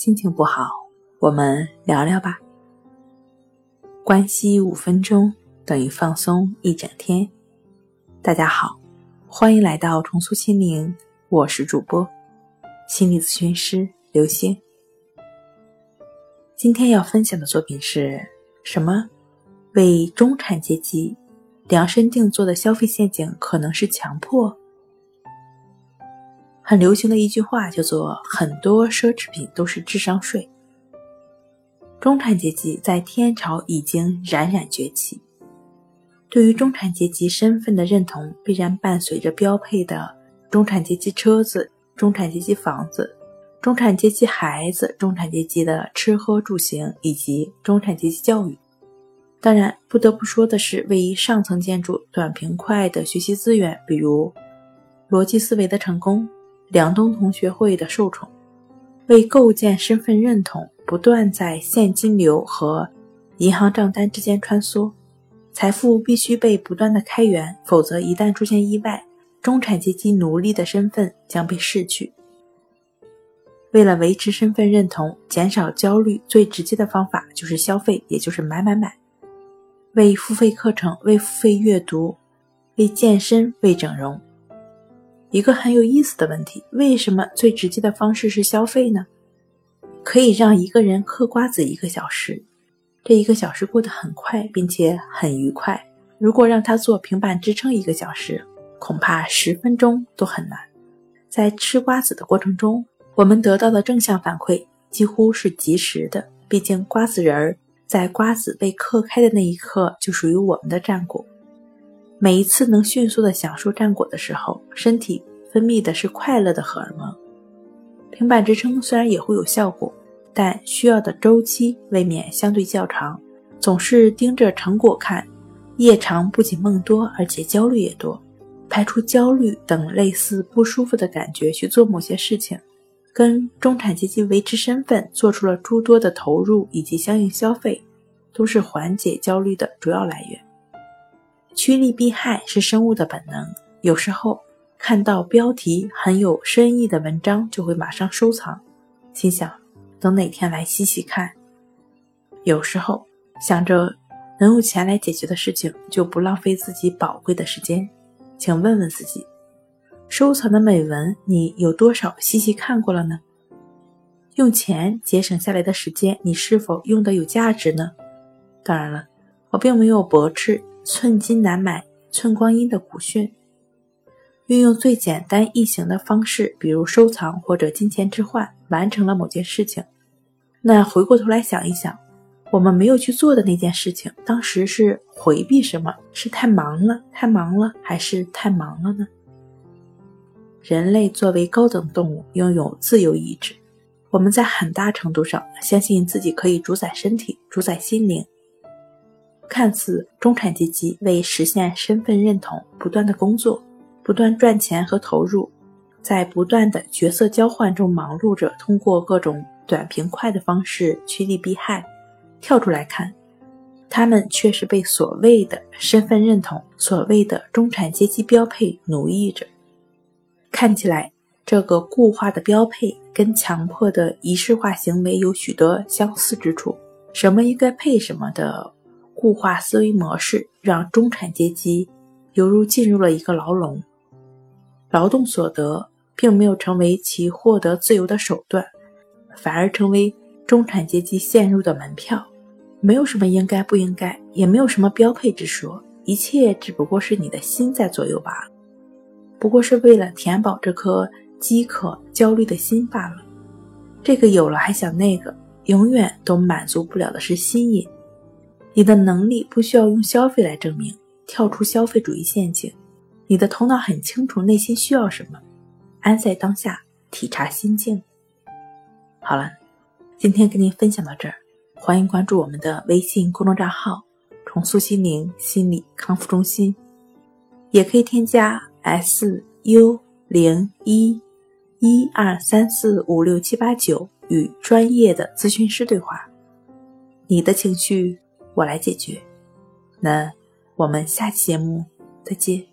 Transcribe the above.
心情不好，我们聊聊吧。关系五分钟等于放松一整天。大家好，欢迎来到重塑心灵，我是主播心理咨询师刘星。今天要分享的作品是什么？为中产阶级量身定做的消费陷阱可能是强迫。很流行的一句话叫做“很多奢侈品都是智商税”。中产阶级在天朝已经冉冉崛起，对于中产阶级身份的认同，必然伴随着标配的中产阶级车子、中产阶级房子、中产阶级孩子、中产阶级的吃喝住行以及中产阶级教育。当然，不得不说的是，位于上层建筑、短平快的学习资源，比如逻辑思维的成功、梁东同学会的受宠，为构建身份认同，不断在现金流和银行账单之间穿梭。财富必须被不断的开源，否则一旦出现意外，中产阶级奴隶的身份将被逝去。为了维持身份认同、减少焦虑，最直接的方法就是消费，也就是买买买。为付费课程，为付费阅读，为健身，为整容。一个很有意思的问题：为什么最直接的方式是消费呢？可以让一个人嗑瓜子一个小时，这一个小时过得很快，并且很愉快。如果让他做平板支撑一个小时，恐怕十分钟都很难。在吃瓜子的过程中，我们得到的正向反馈几乎是及时的，毕竟瓜子仁儿。在瓜子被嗑开的那一刻，就属于我们的战果。每一次能迅速的享受战果的时候，身体分泌的是快乐的荷尔蒙。平板支撑虽然也会有效果，但需要的周期未免相对较长。总是盯着成果看，夜长不仅梦多，而且焦虑也多。排除焦虑等类似不舒服的感觉去做某些事情。跟中产阶级维持身份做出了诸多的投入以及相应消费，都是缓解焦虑的主要来源。趋利避害是生物的本能，有时候看到标题很有深意的文章，就会马上收藏，心想等哪天来细细看。有时候想着能用钱来解决的事情，就不浪费自己宝贵的时间。请问问自己。收藏的美文，你有多少细细看过了呢？用钱节省下来的时间，你是否用的有价值呢？当然了，我并没有驳斥“寸金难买寸光阴”的古训。运用最简单易行的方式，比如收藏或者金钱置换，完成了某件事情。那回过头来想一想，我们没有去做的那件事情，当时是回避什么？是太忙了，太忙了，还是太忙了呢？人类作为高等动物，拥有自由意志。我们在很大程度上相信自己可以主宰身体、主宰心灵。看似中产阶级为实现身份认同，不断的工作，不断赚钱和投入，在不断的角色交换中忙碌着，通过各种短平快的方式趋利避害。跳出来看，他们却是被所谓的身份认同、所谓的中产阶级标配奴役着。看起来，这个固化的标配跟强迫的仪式化行为有许多相似之处。什么应该配什么的固化思维模式，让中产阶级犹如进入了一个牢笼。劳动所得并没有成为其获得自由的手段，反而成为中产阶级陷入的门票。没有什么应该不应该，也没有什么标配之说，一切只不过是你的心在左右罢了。不过是为了填饱这颗饥渴、焦虑的心罢了。这个有了还想那个，永远都满足不了的是心瘾。你的能力不需要用消费来证明，跳出消费主义陷阱。你的头脑很清楚内心需要什么，安在当下，体察心境。好了，今天跟您分享到这儿，欢迎关注我们的微信公众账号“重塑心灵心理康复中心”，也可以添加。S U 零一一二三四五六七八九与专业的咨询师对话，你的情绪我来解决。那我们下期节目再见。